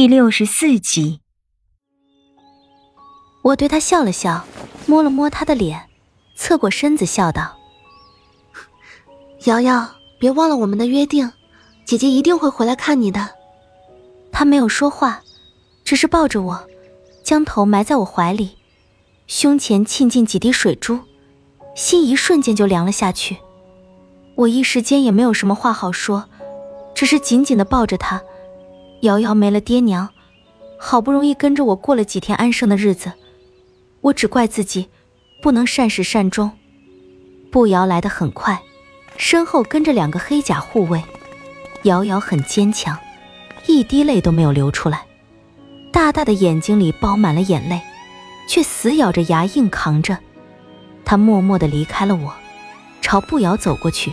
第六十四集，我对他笑了笑，摸了摸他的脸，侧过身子笑道：“瑶瑶，别忘了我们的约定，姐姐一定会回来看你的。”他没有说话，只是抱着我，将头埋在我怀里，胸前沁进几滴水珠，心一瞬间就凉了下去。我一时间也没有什么话好说，只是紧紧的抱着他。瑶瑶没了爹娘，好不容易跟着我过了几天安生的日子，我只怪自己不能善始善终。步摇来得很快，身后跟着两个黑甲护卫。瑶瑶很坚强，一滴泪都没有流出来，大大的眼睛里包满了眼泪，却死咬着牙硬扛着。她默默地离开了我，朝步摇走过去。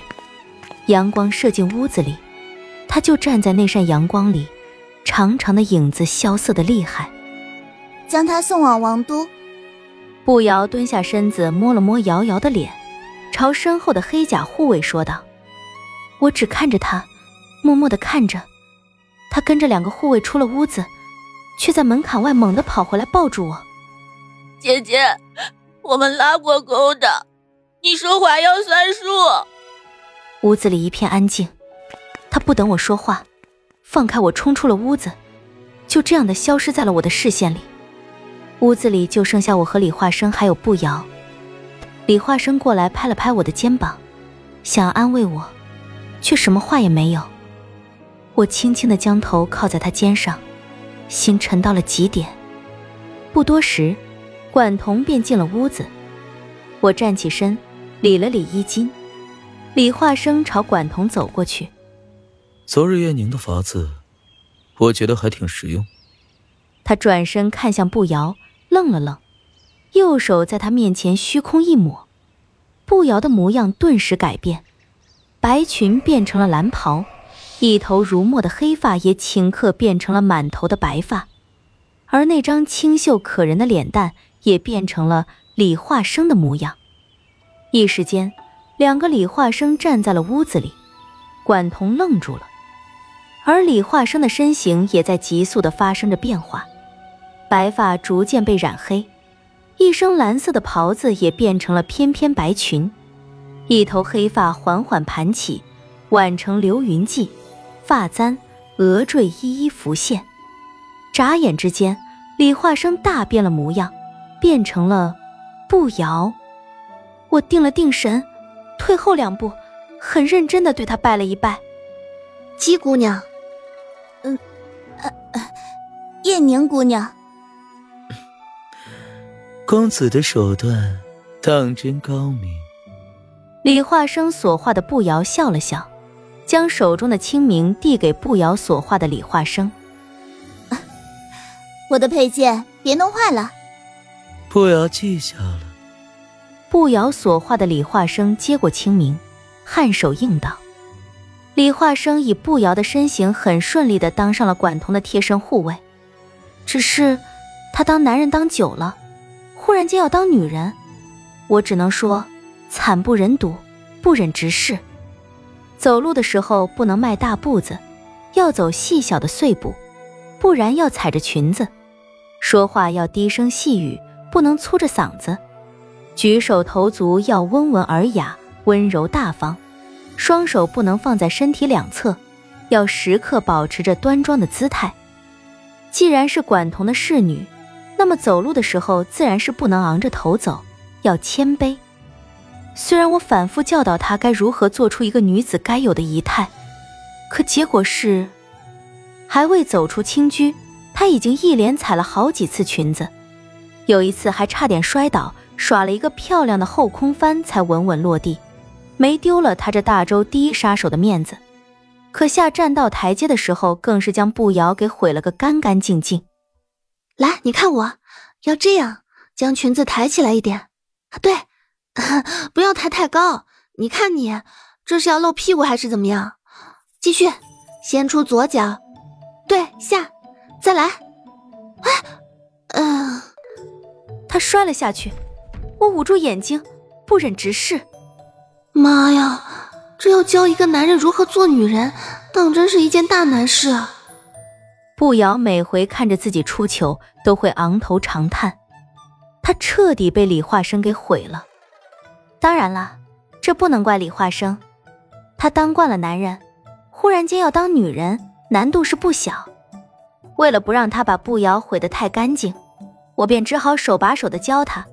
阳光射进屋子里，她就站在那扇阳光里。长长的影子萧瑟的厉害，将他送往王都。步摇蹲下身子，摸了摸瑶瑶的脸，朝身后的黑甲护卫说道：“我只看着他，默默的看着。他跟着两个护卫出了屋子，却在门槛外猛地跑回来，抱住我。姐姐，我们拉过钩的，你说话要算数。”屋子里一片安静，他不等我说话。放开我，冲出了屋子，就这样的消失在了我的视线里。屋子里就剩下我和李化生还有步摇。李化生过来拍了拍我的肩膀，想要安慰我，却什么话也没有。我轻轻的将头靠在他肩上，心沉到了极点。不多时，管彤便进了屋子。我站起身，理了理衣襟。李化生朝管彤走过去。昨日叶宁的法子，我觉得还挺实用。他转身看向步摇，愣了愣，右手在他面前虚空一抹，步摇的模样顿时改变，白裙变成了蓝袍，一头如墨的黑发也顷刻变成了满头的白发，而那张清秀可人的脸蛋也变成了李化生的模样。一时间，两个李化生站在了屋子里，管彤愣住了。而李化生的身形也在急速的发生着变化，白发逐渐被染黑，一身蓝色的袍子也变成了翩翩白裙，一头黑发缓缓盘起，挽成流云髻，发簪、额坠一一浮现。眨眼之间，李化生大变了模样，变成了步摇。我定了定神，退后两步，很认真的对他拜了一拜：“姬姑娘。”嗯，呃呃，叶宁姑娘，公子的手段当真高明。李化生所画的步摇笑了笑，将手中的清明递给步摇所画的李化生。我的佩剑别弄坏了。步摇记下了。步摇所画的李化生接过清明，颔首应道。李化生以步摇的身形，很顺利的当上了管彤的贴身护卫。只是，他当男人当久了，忽然间要当女人，我只能说，惨不忍睹，不忍直视。走路的时候不能迈大步子，要走细小的碎步，不然要踩着裙子。说话要低声细语，不能粗着嗓子。举手投足要温文尔雅，温柔大方。双手不能放在身体两侧，要时刻保持着端庄的姿态。既然是管彤的侍女，那么走路的时候自然是不能昂着头走，要谦卑。虽然我反复教导她该如何做出一个女子该有的仪态，可结果是，还未走出青居，她已经一连踩了好几次裙子，有一次还差点摔倒，耍了一个漂亮的后空翻才稳稳落地。没丢了他这大周第一杀手的面子，可下栈道台阶的时候，更是将步摇给毁了个干干净净。来，你看我，要这样，将裙子抬起来一点。对，不要抬太高。你看你，这是要露屁股还是怎么样？继续，先出左脚，对，下，再来。哎，嗯，他摔了下去，我捂住眼睛，不忍直视。妈呀，这要教一个男人如何做女人，当真是一件大难事啊！步瑶每回看着自己出糗，都会昂头长叹。他彻底被李化生给毁了。当然了，这不能怪李化生，他当惯了男人，忽然间要当女人，难度是不小。为了不让他把步瑶毁得太干净，我便只好手把手的教他，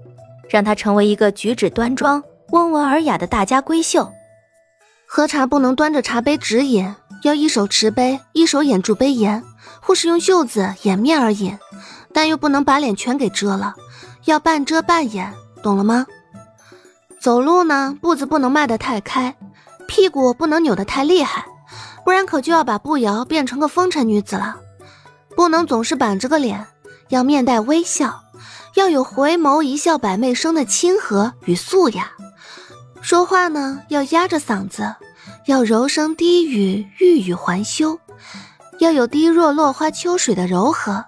让他成为一个举止端庄、温文尔雅的大家闺秀。喝茶不能端着茶杯直饮，要一手持杯，一手掩住杯沿。或是用袖子掩面而饮，但又不能把脸全给遮了，要半遮半掩，懂了吗？走路呢，步子不能迈得太开，屁股不能扭得太厉害，不然可就要把步摇变成个风尘女子了。不能总是板着个脸，要面带微笑，要有回眸一笑百媚生的亲和与素雅。说话呢，要压着嗓子，要柔声低语，欲语还休。要有滴若落花秋水的柔和，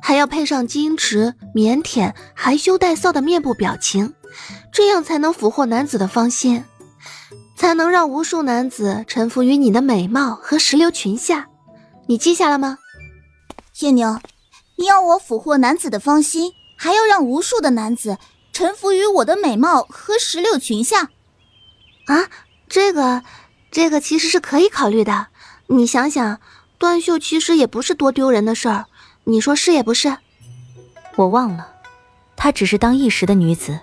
还要配上矜持、腼腆、含羞带臊的面部表情，这样才能俘获男子的芳心，才能让无数男子臣服于你的美貌和石榴裙下。你记下了吗？叶宁，你要我俘获男子的芳心，还要让无数的男子臣服于我的美貌和石榴裙下？啊，这个，这个其实是可以考虑的。你想想。断袖其实也不是多丢人的事儿，你说是也不是？我忘了，她只是当一时的女子，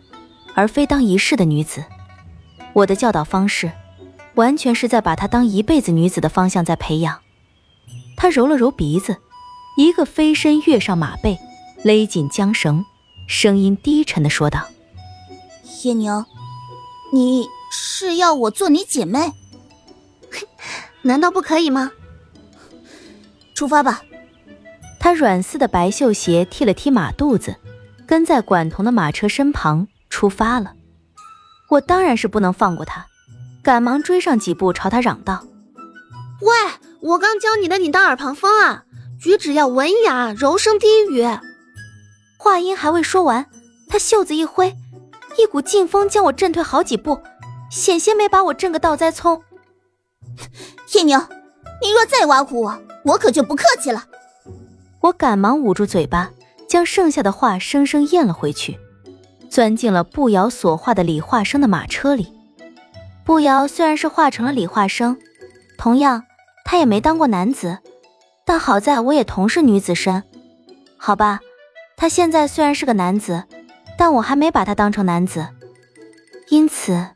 而非当一世的女子。我的教导方式，完全是在把她当一辈子女子的方向在培养。他揉了揉鼻子，一个飞身跃上马背，勒紧缰绳，声音低沉的说道：“叶宁，你是要我做你姐妹？难道不可以吗？”出发吧！他软似的白绣鞋踢了踢马肚子，跟在管彤的马车身旁出发了。我当然是不能放过他，赶忙追上几步，朝他嚷道：“喂，我刚教你的，你当耳旁风啊！举止要文雅，柔声低语。”话音还未说完，他袖子一挥，一股劲风将我震退好几步，险些没把我震个倒栽葱。叶宁，你若再挖苦我！我可就不客气了。我赶忙捂住嘴巴，将剩下的话生生咽了回去，钻进了步摇所化的李化生的马车里。步摇虽然是化成了李化生，同样他也没当过男子，但好在我也同是女子身，好吧。他现在虽然是个男子，但我还没把他当成男子，因此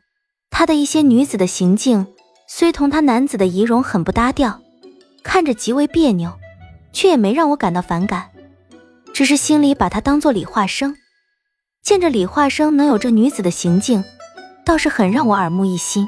他的一些女子的行径，虽同他男子的仪容很不搭调。看着极为别扭，却也没让我感到反感，只是心里把他当做李化生，见着李化生能有这女子的行径，倒是很让我耳目一新。